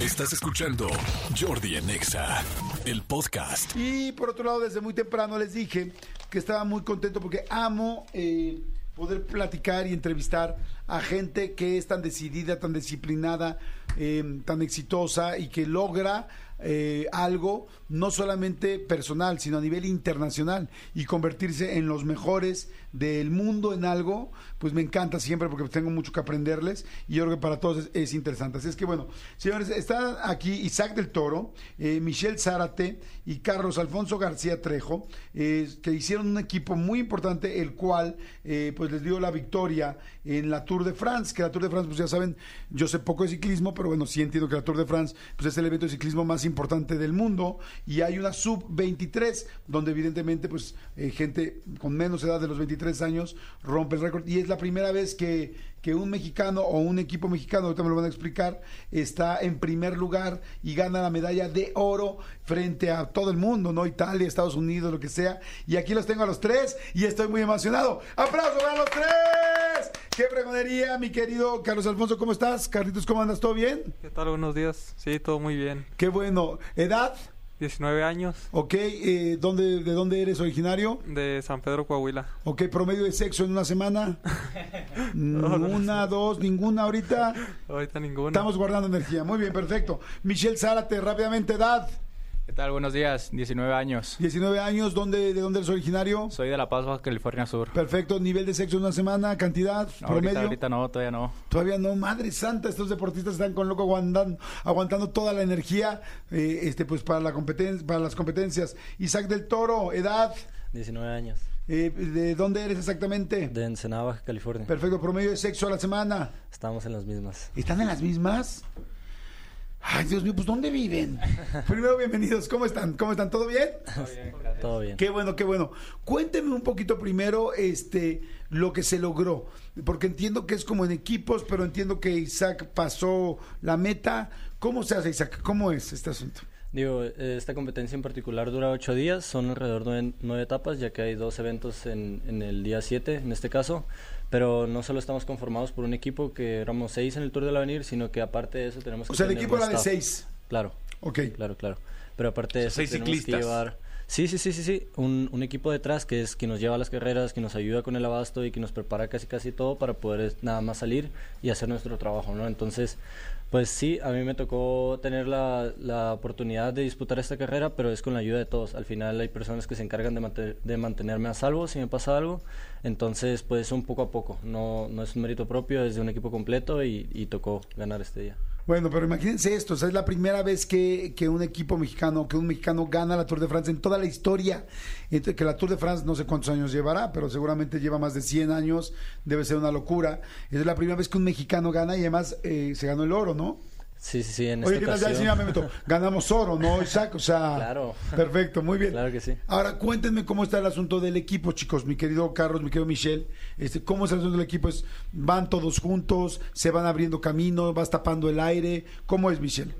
Estás escuchando Jordi en Exa, el podcast. Y por otro lado, desde muy temprano les dije que estaba muy contento porque amo eh, poder platicar y entrevistar a gente que es tan decidida, tan disciplinada, eh, tan exitosa y que logra eh, algo no solamente personal, sino a nivel internacional y convertirse en los mejores del mundo en algo, pues me encanta siempre porque tengo mucho que aprenderles y yo creo que para todos es, es interesante. Así es que bueno, señores, están aquí Isaac del Toro, eh, Michelle Zárate y Carlos Alfonso García Trejo, eh, que hicieron un equipo muy importante, el cual eh, pues les dio la victoria en la Tour de France, que la Tour de France, pues ya saben, yo sé poco de ciclismo, pero bueno, sí entiendo que la Tour de France pues es el evento de ciclismo más importante del mundo y hay una sub-23, donde evidentemente pues eh, gente con menos edad de los 23 años rompe el récord y es la primera vez que, que un mexicano o un equipo mexicano, ahorita me lo van a explicar, está en primer lugar y gana la medalla de oro frente a todo el mundo, ¿no? Italia, Estados Unidos, lo que sea. Y aquí los tengo a los tres y estoy muy emocionado. ¡Aplauso para los tres! ¡Qué pregonería, mi querido Carlos Alfonso! ¿Cómo estás? Carlitos, ¿cómo andas? ¿Todo bien? ¿Qué tal? Buenos días. Sí, todo muy bien. Qué bueno. ¿Edad? 19 años, Ok, eh, ¿dónde, ¿de dónde eres originario? de San Pedro, Coahuila. Ok, promedio de sexo en una semana. una, dos, ninguna ahorita. Ahorita ninguno. Estamos guardando energía. Muy bien, perfecto. Michelle Zárate, rápidamente, edad. ¿Qué tal? Buenos días, 19 años. 19 años, ¿dónde, ¿de dónde eres originario? Soy de La Paz, Baja California Sur. Perfecto, nivel de sexo en una semana, cantidad, promedio. Ahorita, ahorita no, todavía no. Todavía no, madre santa, estos deportistas están con loco aguantando, aguantando toda la energía eh, este, pues para, la competen para las competencias. Isaac del Toro, edad, 19 años. eh, ¿de dónde eres exactamente? De Ensenada, Baja California. Perfecto, promedio de sexo a la semana. Estamos en las mismas. ¿Están en las mismas? Ay, Dios mío, pues ¿dónde viven? Primero, bienvenidos. ¿Cómo están? ¿Cómo están? ¿Todo bien? Todo bien. Qué bueno, qué bueno. Cuénteme un poquito primero este lo que se logró, porque entiendo que es como en equipos, pero entiendo que Isaac pasó la meta. ¿Cómo se hace, Isaac? ¿Cómo es este asunto? Digo, eh, esta competencia en particular dura ocho días, son alrededor de nueve etapas, ya que hay dos eventos en, en el día 7, en este caso. Pero no solo estamos conformados por un equipo, que éramos seis en el Tour del Avenir, sino que aparte de eso tenemos O que sea, el equipo era de seis. Claro, Ok. claro, claro. Pero aparte de eso seis tenemos que llevar... Sí, sí, sí, sí, sí. Un, un equipo detrás que es quien nos lleva a las carreras, que nos ayuda con el abasto y que nos prepara casi casi todo para poder nada más salir y hacer nuestro trabajo, ¿no? Entonces, pues sí, a mí me tocó tener la, la oportunidad de disputar esta carrera, pero es con la ayuda de todos. Al final hay personas que se encargan de, de mantenerme a salvo si me pasa algo. Entonces, pues un poco a poco. No, no es un mérito propio, es de un equipo completo y, y tocó ganar este día. Bueno, pero imagínense esto, o sea, es la primera vez que, que un equipo mexicano, que un mexicano gana la Tour de France en toda la historia. Que la Tour de France no sé cuántos años llevará, pero seguramente lleva más de 100 años, debe ser una locura. Es la primera vez que un mexicano gana y además eh, se ganó el oro, ¿no? Sí, sí, sí, en Oye, esta ¿qué tal? Ya, ocasión... señor Memeto, ganamos oro, ¿no, Isaac? O sea, Claro. perfecto, muy bien. Claro que sí. Ahora, cuéntenme cómo está el asunto del equipo, chicos, mi querido Carlos, mi querido Michelle. Este, ¿Cómo es el asunto del equipo? ¿Es, ¿Van todos juntos? ¿Se van abriendo camino? ¿Vas tapando el aire? ¿Cómo es, Michelle?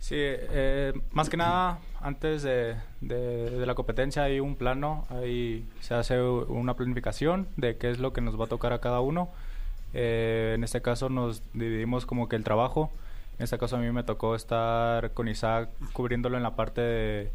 Sí, eh, más que nada, antes de, de- de la competencia hay un plano, ahí se hace una planificación de qué es lo que nos va a tocar a cada uno. Eh, en este caso nos dividimos como que el trabajo. En este caso a mí me tocó estar con Isaac cubriéndolo en la parte de-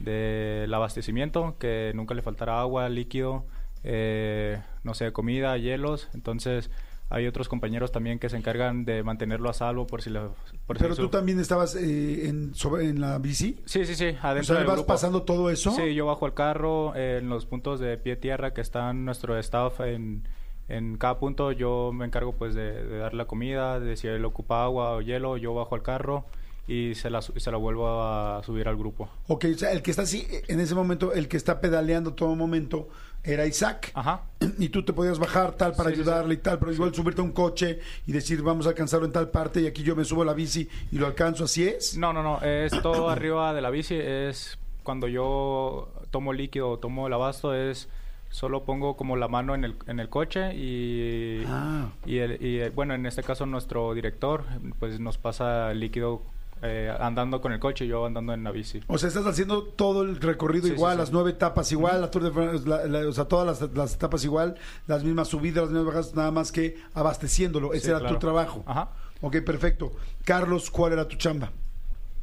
del abastecimiento, que nunca le faltara agua, líquido, eh, no sé, comida, hielos. Entonces hay otros compañeros también que se encargan de mantenerlo a salvo por si le... por si Pero tú su- también estabas eh, en, sobre- en la bici. Sí, sí, sí, O adentro sea, del ¿vas grupo. pasando todo eso? Sí, yo bajo al carro eh, en los puntos de pie tierra que están nuestro staff en, en cada punto. Yo me encargo pues de, de darle la comida, de si él ocupa agua o hielo, yo bajo al carro y se la, se la vuelvo a subir al grupo. Ok, o sea, el que está así, en ese momento, el que está pedaleando todo momento era Isaac. Ajá. Y tú te podías bajar tal para Sí, sí, ayudarle y tal, pero igual subirte a un coche y decir vamos a alcanzarlo en tal parte y aquí yo me subo a la bici y lo alcanzo, ¿así es? No, no, no, es todo arriba de la bici, es cuando yo tomo líquido o tomo el abasto, es solo pongo como la mano en el, en el coche y, Ah. y, el- y, eh, bueno, en este caso nuestro director pues nos pasa el líquido eh, andando con el coche y yo andando en la bici. O sea, estás haciendo todo el recorrido Sí, igual, sí. las nueve etapas igual, la Tour de France, la- la- o sea, todas las, las etapas igual, las mismas subidas, las mismas bajadas, nada más que abasteciéndolo. Ese Sí, era claro. tu trabajo. Ajá. Ok, perfecto. Carlos, ¿cuál era tu chamba?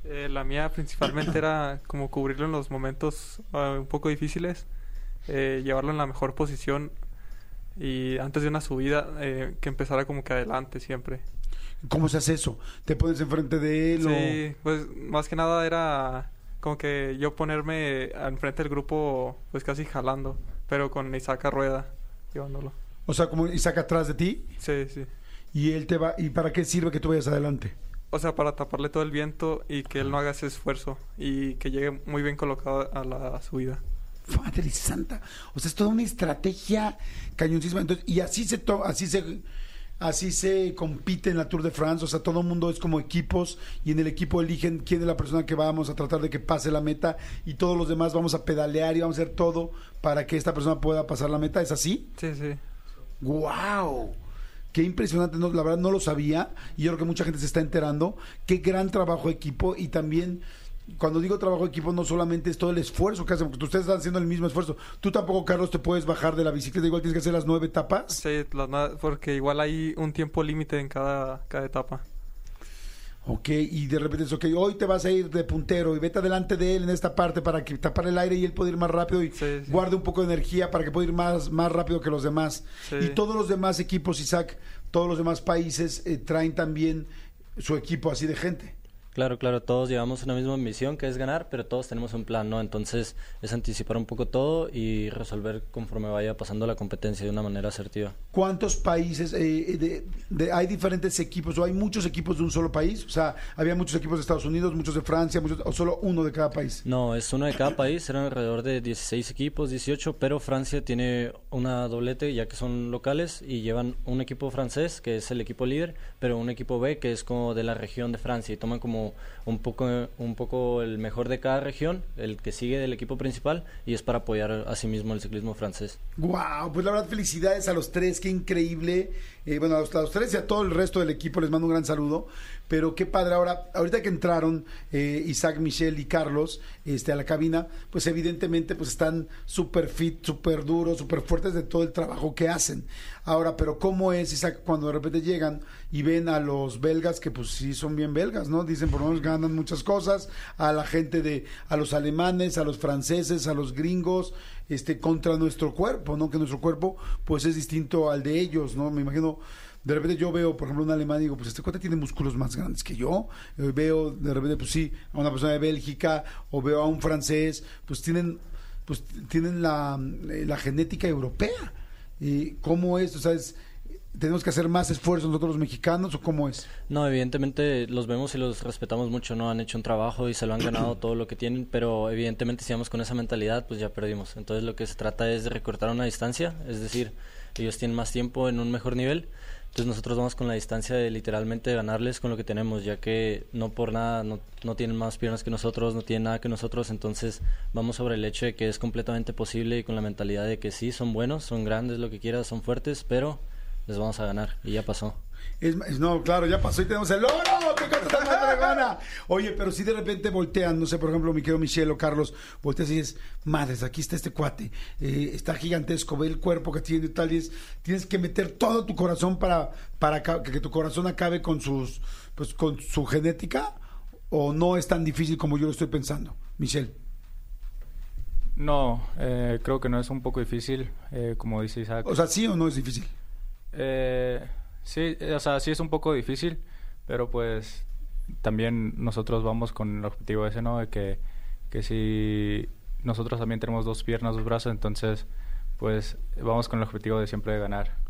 Eh, la mía principalmente era como cubrirlo en los momentos ah, un poco difíciles, eh, llevarlo en la mejor posición y antes de una subida eh, que empezara como que adelante siempre. ¿Cómo se hace eso? ¿Te pones enfrente de él? o- Sí, pues más que nada era como que yo ponerme enfrente del grupo pues casi jalando, pero con Isaac a rueda llevándolo. O sea, como Isaac atrás de ti Sí, sí. y él te va. ¿Y para qué sirve que tú vayas adelante? O sea, para taparle todo el viento y que él no haga ese esfuerzo y que llegue muy bien colocado a la subida. Madre santa. O sea, es toda una estrategia cañoncísima. Entonces, y así se to- así se así se compite en la Tour de France, o sea, todo el mundo es como equipos y en el equipo eligen quién es la persona que vamos a tratar de que pase la meta y todos los demás vamos a pedalear y vamos a hacer todo para que esta persona pueda pasar la meta, ¿es así? Sí, sí. ¡Wow! Qué impresionante, no, la verdad no lo sabía y yo creo que mucha gente se está enterando. Qué gran trabajo equipo y también cuando digo trabajo de equipo no solamente es todo el esfuerzo que hacen, porque ustedes están haciendo el mismo esfuerzo. Tú tampoco, Carlos, te puedes bajar de la bicicleta, igual tienes que hacer las nueve etapas. Sí, las porque igual hay un tiempo límite en cada, cada etapa. Ok, y de repente es, ok, hoy te vas a ir de puntero y vete adelante de él en esta parte para que tapar el aire y él pueda ir más rápido y Sí, sí. guarde un poco de energía para que pueda ir más, más rápido que los demás. Sí. Y todos los demás equipos, Isaac, todos los demás países eh, traen también su equipo así de gente. Claro, claro, todos llevamos una misma misión que es ganar, pero todos tenemos un plan, ¿no? Entonces es anticipar un poco todo y resolver conforme vaya pasando la competencia de una manera asertiva. ¿Cuántos países, eh, de- de- hay diferentes equipos o hay muchos equipos de un solo país? O sea, había muchos equipos de Estados Unidos, muchos de Francia, muchos, o solo uno de cada país. No, es uno de cada país, eran alrededor de 16 equipos, 18, pero Francia tiene una doblete ya que son locales y llevan un equipo francés que es el equipo líder, pero un equipo B que es como de la región de Francia y toman como un poco un poco el mejor de cada región, el que sigue del equipo principal y es para apoyar a sí mismo el ciclismo francés. Wow, pues la verdad felicidades a los tres, qué increíble. Eh, bueno, a los, y a todo el resto del equipo les mando un gran saludo. Pero qué padre ahora, ahorita que entraron eh, Isaac, Michelle y Carlos este, a la cabina, pues evidentemente pues están súper fit, súper duros, súper fuertes de todo el trabajo que hacen. Ahora, pero ¿cómo es, Isaac, cuando de repente llegan y ven a los belgas que pues sí son bien belgas, ¿no? Dicen por lo menos ganan muchas cosas, a la gente de, a los alemanes, a los franceses, a los gringos, este, contra nuestro cuerpo, ¿no? Que nuestro cuerpo pues es distinto al de ellos, ¿no? Me imagino, de repente yo veo, por ejemplo, un alemán y digo, pues este cuate tiene músculos más grandes que yo, Eh, veo de repente, pues sí, a una persona de Bélgica o veo a un francés, pues tienen, pues tienen la, eh, la genética europea. ¿Y cómo es? O es- ¿tenemos que hacer más esfuerzo nosotros los mexicanos o cómo es? No, evidentemente los vemos y los respetamos mucho, ¿no? Han hecho un trabajo y se lo han ganado todo lo que tienen, pero evidentemente si vamos con esa mentalidad, pues ya perdimos. Entonces lo que se trata es de recortar una distancia, es decir, ellos tienen más tiempo en un mejor nivel, entonces nosotros vamos con la distancia de literalmente ganarles con lo que tenemos, ya que no por nada no, no tienen más piernas que nosotros, no tienen nada que nosotros, entonces vamos sobre el hecho de que es completamente posible y con la mentalidad de que sí, son buenos, son grandes, lo que quieras, son fuertes, pero les vamos a ganar y ya pasó. Es, es- no, claro, ya pasó y tenemos el logro. ¡Qué cosa más fregona! Oye, pero si de repente voltean, no sé, por ejemplo, mi querido Michelle o Carlos, volteas y dices, madres, aquí está este cuate, eh, está gigantesco, ve el cuerpo que tiene y tal, y es, tienes que meter todo tu corazón para, para que tu corazón acabe con sus, pues, con su genética, o no es tan difícil como yo lo estoy pensando, Michelle. No, eh, creo que no es un poco difícil, eh, como dice Isaac. O sea, ¿sí o no es difícil? Eh, sí, o sea, sí es un poco difícil, pero pues también nosotros vamos con el objetivo ese, ¿no? De que, que si nosotros también tenemos dos piernas, dos brazos, entonces pues vamos con el objetivo de siempre ganar.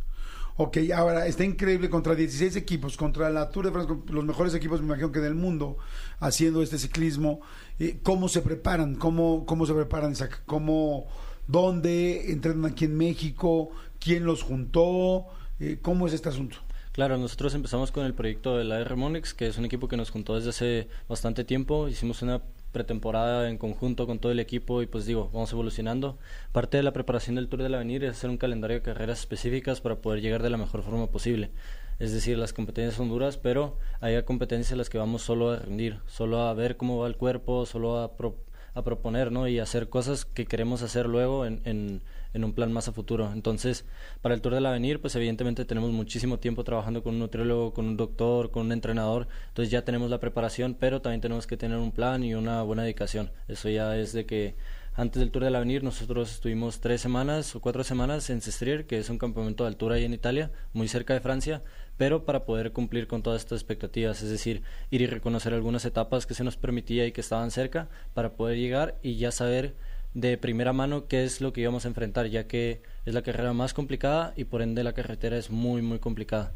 Ok, ahora está increíble contra 16 equipos, contra la Tour de France, con los mejores equipos, me imagino que del mundo, haciendo este ciclismo. Eh, ¿Cómo se preparan? ¿Cómo, cómo se preparan? ¿Cómo, ¿Dónde entrenan aquí en México? ¿Quién los juntó? Eh, ¿Cómo es este asunto? Claro, nosotros empezamos con el proyecto de la R Monix, que es un equipo que nos juntó desde hace bastante tiempo. Hicimos una pretemporada en conjunto con todo el equipo y pues digo, vamos evolucionando. Parte de la preparación del Tour del Avenir es hacer un calendario de carreras específicas para poder llegar de la mejor forma posible. Es decir, las competencias son duras, pero hay competencias en las que vamos solo a rendir, solo a ver cómo va el cuerpo, solo a, pro- a proponer, ¿no? Y hacer cosas que queremos hacer luego en, en, un plan más a futuro. Entonces, para el Tour del Avenir, pues evidentemente tenemos muchísimo tiempo trabajando con un nutriólogo, con un doctor, con un entrenador. Entonces ya tenemos la preparación, pero también tenemos que tener un plan y una buena dedicación. Eso ya es de que antes del Tour del Avenir nosotros estuvimos tres semanas o cuatro semanas en Sestrier, que es un campamento de altura ahí en Italia, muy cerca de Francia, pero para poder cumplir con todas estas expectativas, es decir, ir y reconocer algunas etapas que se nos permitía y que estaban cerca para poder llegar y ya saber de primera mano qué es lo que íbamos a enfrentar, ya que es la carrera más complicada y por ende la carretera es muy, muy complicada.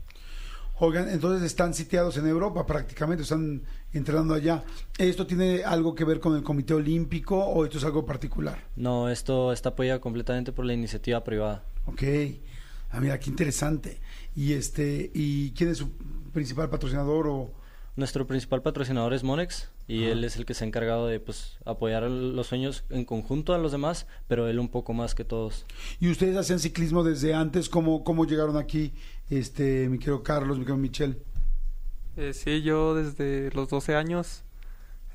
Oigan, entonces están sitiados en Europa prácticamente, están entrenando allá. ¿Esto tiene algo que ver con el Comité Olímpico o esto es algo particular? No, esto está apoyado completamente por la iniciativa privada. Ok. Ah, mira, qué interesante. ¿Y este y quién es su principal patrocinador o nuestro principal patrocinador es Monex y él es el que se ha encargado de pues apoyar los sueños en conjunto a los demás, pero él un poco más que todos. ¿Y ustedes hacían ciclismo desde antes? ¿Cómo, cómo llegaron aquí, este, mi querido Carlos, mi querido Michel? Eh, sí, yo desde los 12 años,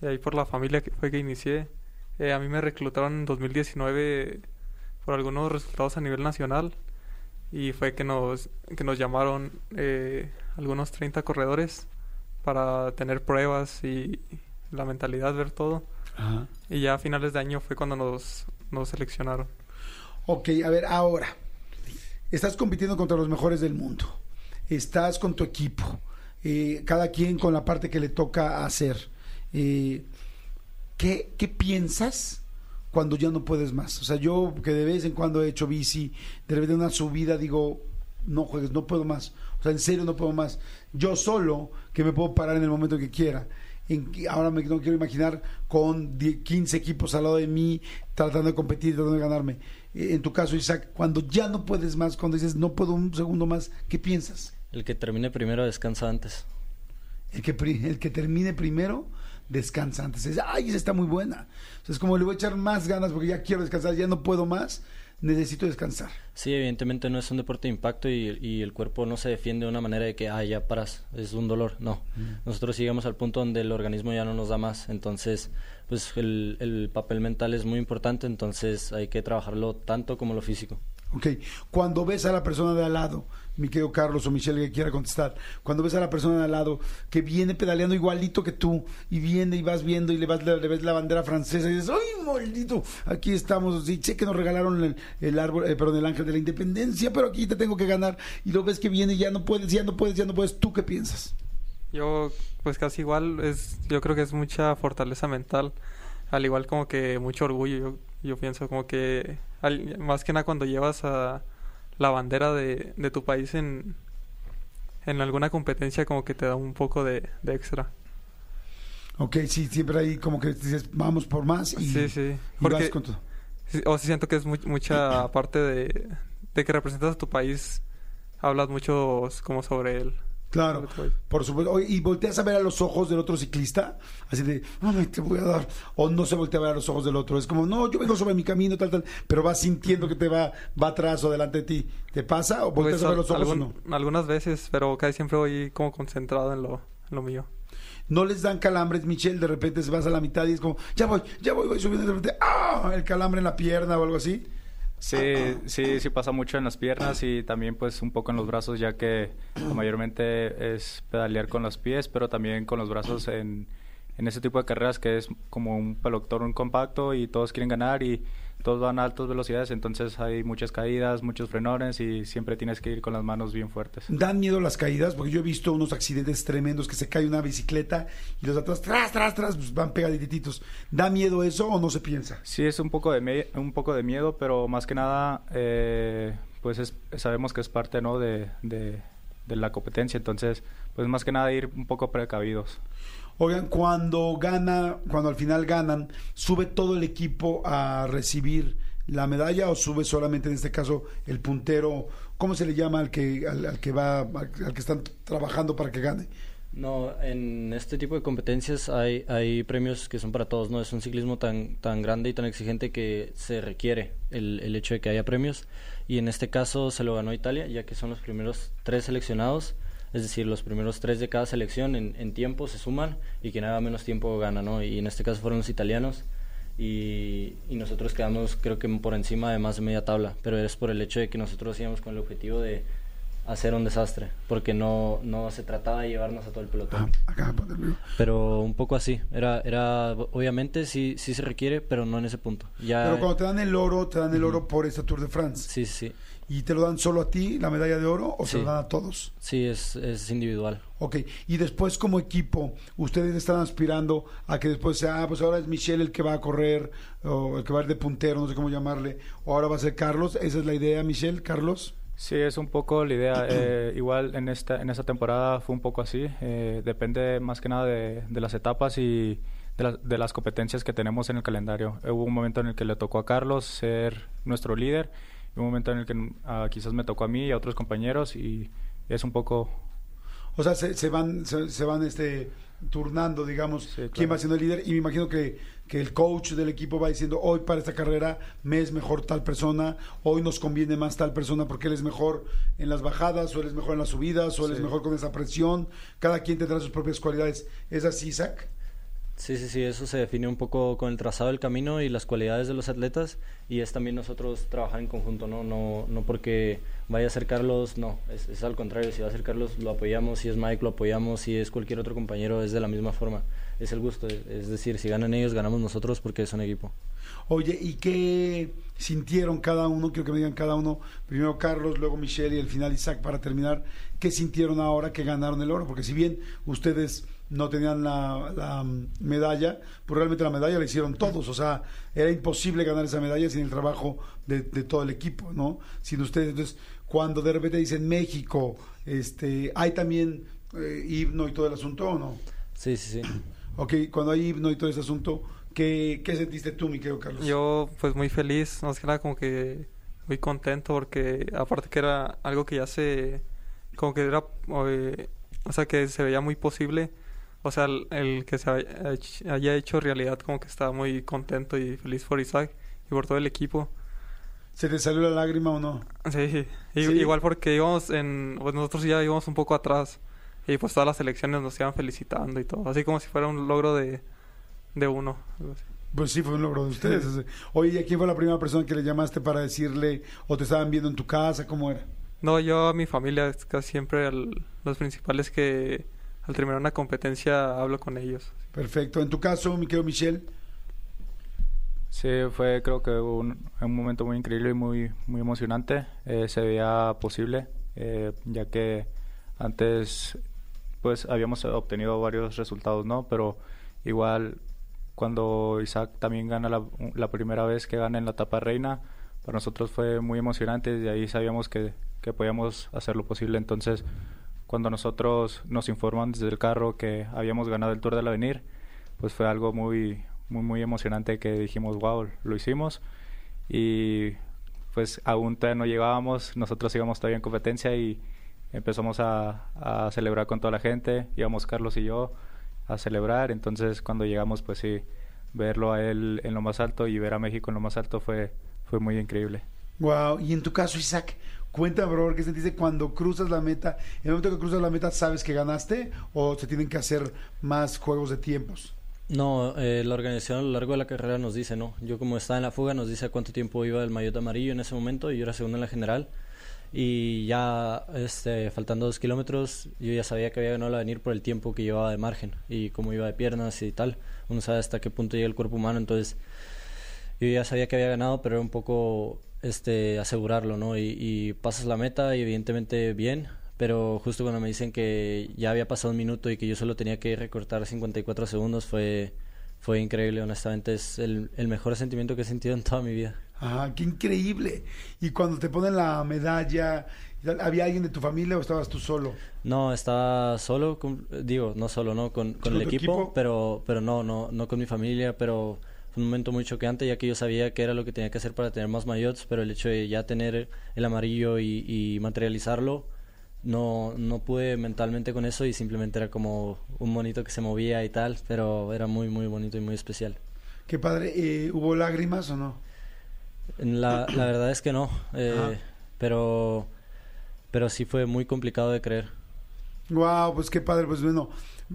eh, ahí por la familia que fue que inicié. Eh, a mí me reclutaron en 2019 por algunos resultados a nivel nacional y fue que nos, que nos llamaron algunos 30 corredores para tener pruebas y la mentalidad, ver todo. Y ya a finales de año fue cuando nos, nos seleccionaron. Ok, a ver, ahora, estás compitiendo contra los mejores del mundo, estás con tu equipo, eh, cada quien con la parte que le toca hacer. Eh, ¿qué, ¿Qué piensas cuando ya no puedes más? O sea, yo que de vez en cuando he hecho bici, de repente una subida digo, no juegues, no puedo más. O sea, en serio no puedo más. Yo solo, que me puedo parar en el momento que quiera. ahora me, no quiero imaginar con 15 equipos al lado de mí tratando de competir, tratando de ganarme. Eh, en tu caso, Isaac, cuando ya no puedes más, cuando dices no puedo un segundo más, ¿qué piensas? El que termine primero descansa antes. El que, el que termine primero descansa antes. Es, ay, esa está muy buena. es como le voy a echar más ganas porque ya quiero descansar, ya no puedo más necesito descansar. Sí, evidentemente no es un deporte de impacto y, el cuerpo no se defiende de una manera de que, ah, ya paras, es un dolor. No, nosotros llegamos al punto donde el organismo ya no nos da más. Entonces, pues el, el papel mental es muy importante, entonces hay que trabajarlo tanto como lo físico. Ok, cuando ves a la persona de al lado, mi querido Carlos o Michelle que quiera contestar, cuando ves a la persona de al lado que viene pedaleando igualito que tú y viene y vas viendo y le, vas, ves la bandera francesa y dices, ¡ay, maldito! Aquí estamos, sí, sé que nos regalaron el, árbol, eh, perdón, el ángel de la independencia, pero aquí te tengo que ganar. Y lo ves que viene y ya no puedes, ya no puedes, ya no puedes, ¿tú qué piensas? Yo, pues casi igual, es, yo creo que es mucha fortaleza mental, al igual como que mucho orgullo, yo pienso como que más que nada cuando llevas a la bandera de, de tu país en, en alguna competencia como que te da un poco de, extra. Ok, sí, siempre ahí como que dices, vamos por más y, sí, sí. vas con todo. o sí siento que es mucha parte de, de que representas a tu país, hablas mucho como sobre él. Claro, por supuesto. Y volteas a ver a los ojos del otro ciclista, así de, no, te voy a dar. O no se voltea a ver a los ojos del otro. Es como, no, yo vengo sobre mi camino, tal, tal. Pero vas sintiendo que te va, va atrás o delante de ti. ¿Te pasa? ¿O volteas pues, a ver los ojos o no? Algunas veces, pero casi siempre voy como concentrado en lo, lo mío. No les dan calambres, Michelle. De repente se vas a la mitad y es como, ya voy, ya voy, voy subiendo. De repente, ¡ah! El calambre en la pierna o algo así. Sí, sí, sí pasa mucho en las piernas y también pues un poco en los brazos ya que mayormente es pedalear con los pies, pero también con los brazos en, en ese tipo de carreras que es como un pelotón compacto y todos quieren ganar y todos van a altas velocidades, entonces hay muchas caídas, muchos frenones y siempre tienes que ir con las manos bien fuertes. ¿Dan miedo las caídas? Porque yo he visto unos accidentes tremendos que se cae una bicicleta y los atrás, tras, tras, tras, pues van pegadititos. ¿Da miedo eso o no se piensa? Sí, es un poco de, un poco de miedo, pero más que nada, eh, pues sabemos que es parte ¿no? de, de la competencia, entonces, pues más que nada ir un poco precavidos. Oigan, cuando gana, cuando al final ganan, ¿sube todo el equipo a recibir la medalla o sube solamente en este caso el puntero? ¿Cómo se le llama al que, al, que va, al, que están trabajando para que gane? No, en este tipo de competencias hay, hay premios que son para todos, ¿no? Es un ciclismo tan, tan grande y tan exigente que se requiere el, el hecho de que haya premios. Y en este caso se lo ganó Italia, ya que son los primeros tres seleccionados es decir, los primeros tres de cada selección en, tiempo se suman y quien haga menos tiempo gana, ¿no? Y en este caso fueron los italianos y, y nosotros quedamos creo que por encima de más de media tabla, pero es por el hecho de que nosotros íbamos con el objetivo de hacer un desastre, porque no, no se trataba de llevarnos a todo el pelotón. Ah, acá. Pero un poco así, era, era obviamente sí, sí se requiere, pero no en ese punto. Ya, Pero cuando te dan el oro, te dan el oro por esta Tour de France. Sí, sí, ¿Y te lo dan solo a ti, la medalla de oro, o se lo dan a todos? sí, es, es individual. Ok, y después como equipo, ustedes están aspirando a que después sea, ah, pues ahora es Michelle el que va a correr, o el que va a ir de puntero, no sé cómo llamarle, o ahora va a ser Carlos, esa es la idea, Michelle, Carlos. Sí, es un poco la idea. eh, igual en esta, en esta temporada fue un poco así. eh, depende más que nada de, de las etapas y de, la- de las competencias que tenemos en el calendario. Hubo un momento en el que le tocó a Carlos ser nuestro líder y un momento en el que ah, quizás me tocó a mí y a otros compañeros y es un poco... O sea, se, se van, se, se van este turnando, digamos, Sí, quién va siendo el líder, y me imagino que, que el coach del equipo va diciendo, hoy para esta carrera me es mejor tal persona, hoy nos conviene más tal persona porque él es mejor en las bajadas, o él es mejor en las subidas, o él es Sí. mejor con esa presión, cada quien tendrá sus propias cualidades. ¿Es así, Isaac? Sí, sí, sí, eso se define un poco con el trazado del camino y las cualidades de los atletas y es también nosotros trabajar en conjunto, ¿no? No, no porque vaya a ser Carlos, no, es, al contrario, si va a ser Carlos lo apoyamos, si es Mike lo apoyamos, si es cualquier otro compañero es de la misma forma, es el gusto, es, decir, si ganan ellos ganamos nosotros porque es un equipo. Oye, ¿y qué sintieron cada uno? Quiero que me digan cada uno, primero Carlos, luego Michelle y al final Isaac para terminar. ¿Qué sintieron ahora que ganaron el oro? Porque si bien ustedes no tenían la, la, mm, medalla, pues realmente la medalla la hicieron todos. O sea, era imposible ganar esa medalla sin el trabajo de, de todo el equipo, ¿no? Sin ustedes. Entonces, cuando de repente dicen México, este, hay también eh, himno y todo el asunto, ¿o no? Sí, sí, sí. Ok, cuando hay himno y todo ese asunto, ¿qué, qué sentiste tú, mi querido Carlos? Yo, pues muy feliz, más que nada como que muy contento porque aparte que era algo que ya se, como que era, eh, o sea, que se veía muy posible. O sea, el, el que se haya haya hecho realidad como que estaba muy contento y feliz por Isaac y por todo el equipo. ¿Se te salió la lágrima o no? Sí, y- Sí. igual porque íbamos en, pues nosotros ya íbamos un poco atrás y pues todas las elecciones nos iban felicitando y todo, así como si fuera un logro de, de uno. Pues sí, fue un logro de ustedes. Oye, ¿y a quién fue la primera persona que le llamaste para decirle o te estaban viendo en tu casa? ¿Cómo era? No, yo a mi familia casi siempre al- los principales que al terminar una competencia hablo con ellos. Perfecto. En tu caso, mi querido Michelle, Sí, fue creo que un, un momento muy increíble y muy, muy emocionante. Eh, se veía posible, eh, ya que antes pues habíamos obtenido varios resultados, ¿no? Pero igual cuando Isaac también gana la, primera vez que gana en la etapa reina, para nosotros fue muy emocionante y ahí sabíamos que, que podíamos hacer lo posible. Entonces, cuando nosotros nos informan desde el carro que habíamos ganado el Tour del Avenir, pues fue algo muy, muy, muy emocionante que dijimos, wow, lo hicimos. Y pues aún todavía no llegábamos, nosotros íbamos todavía en competencia y empezamos a, celebrar con toda la gente, íbamos Carlos y yo a celebrar, entonces cuando llegamos pues sí, verlo a él en lo más alto y ver a México en lo más alto fue, fue muy increíble. wow. Y en tu caso, Isaac, cuéntame, bro, ¿qué sentiste cuando cruzas la meta? ¿En el momento que cruzas la meta sabes que ganaste o se tienen que hacer más juegos de tiempos? No, eh, la organización a lo largo de la carrera nos dice, ¿no? Yo como estaba en la fuga nos dice a cuánto tiempo iba el maillot amarillo en ese momento y yo era segundo en la general y ya este, faltando dos kilómetros yo ya sabía que había ganado la venir por el tiempo que llevaba de margen y cómo iba de piernas y tal. Uno sabe hasta qué punto llega el cuerpo humano, entonces yo ya sabía que había ganado, pero era un poco este asegurarlo, ¿no? Y, y pasas la meta y evidentemente bien, pero justo cuando me dicen que ya había pasado un minuto y que yo solo tenía que recortar 54 segundos fue fue increíble, honestamente es el, el mejor sentimiento que he sentido en toda mi vida. Ajá, qué increíble. Y cuando te ponen la medalla, ¿había alguien de tu familia o estabas tú solo? No, estaba solo, con- digo, no solo, ¿no? Con, con ¿Con el equipo, equipo? pero pero no, no no con mi familia, pero fue un momento muy choqueante ya que yo sabía que era lo que tenía que hacer para tener más maillots, pero el hecho de ya tener el amarillo y, y materializarlo, no, no pude mentalmente con eso y simplemente era como un monito que se movía y tal, pero era muy, muy bonito y muy especial. Qué padre. Eh, ¿Hubo lágrimas o no? La, la verdad es que no, eh, pero, pero sí fue muy complicado de creer. Wow, pues qué padre, pues bueno,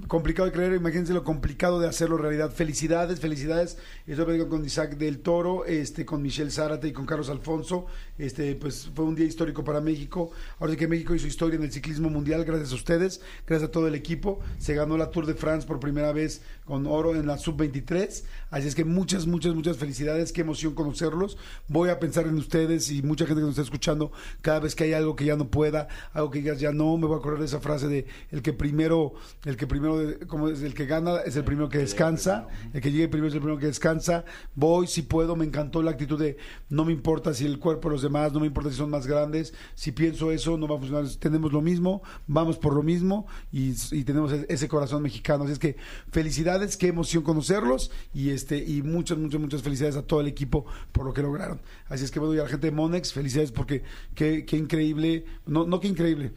complicado de creer, imagínense lo complicado de hacerlo realidad. Felicidades, felicidades. Lo digo con Isaac del Toro, este, con Michelle Zárate y con Carlos Alfonso. Este, pues fue un día histórico para México. Ahora sí que México hizo historia en el ciclismo mundial, gracias a ustedes, gracias a todo el equipo. Se ganó la Tour de France por primera vez con oro en la sub-23. Así es que muchas, muchas, muchas felicidades. Qué emoción conocerlos. Voy a pensar en ustedes y mucha gente que nos está escuchando cada vez que hay algo que ya no pueda, algo que digas ya no, me voy a acordar de esa frase de el que primero, el que primero, como es el que gana es el primero que descansa, el que llegue primero es el primero que descansa. Voy si puedo, me encantó la actitud de no me importa si el cuerpo de los demás, no me importa si son más grandes, si pienso eso no va a funcionar, tenemos lo mismo, vamos por lo mismo y, y tenemos e-, ese corazón mexicano. Así es que felicidades, qué emoción conocerlos y este y muchas, muchas, muchas felicidades a todo el equipo por lo que lograron. Así es que bueno, y a la gente de Monex, felicidades porque qué, qué increíble, no, no qué increíble,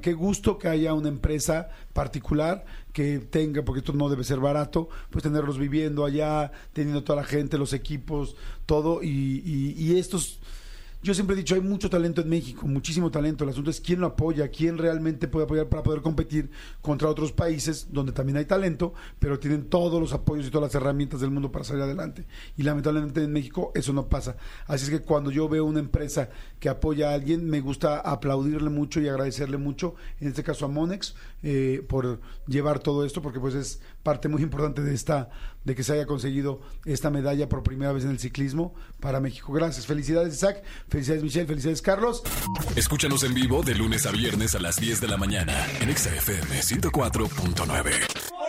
qué gusto que haya una empresa particular que tenga, porque esto no debe ser barato, pues tenerlos viviendo allá, teniendo toda la gente, los equipos, todo, y, y, y estos yo siempre he dicho, hay mucho talento en México, muchísimo talento. El asunto es quién lo apoya, quién realmente puede apoyar para poder competir contra otros países donde también hay talento, pero tienen todos los apoyos y todas las herramientas del mundo para salir adelante. Y lamentablemente en México eso no pasa. Así es que cuando yo veo una empresa que apoya a alguien, me gusta aplaudirle mucho y agradecerle mucho, en este caso a Monex, eh, por llevar todo esto, porque pues es parte muy importante de esta, de que se haya conseguido esta medalla por primera vez en el ciclismo para México. Gracias, felicidades Isaac, felicidades Michelle, felicidades Carlos. Escúchanos en vivo de lunes a viernes a las 10 de la mañana en XFM 104.9.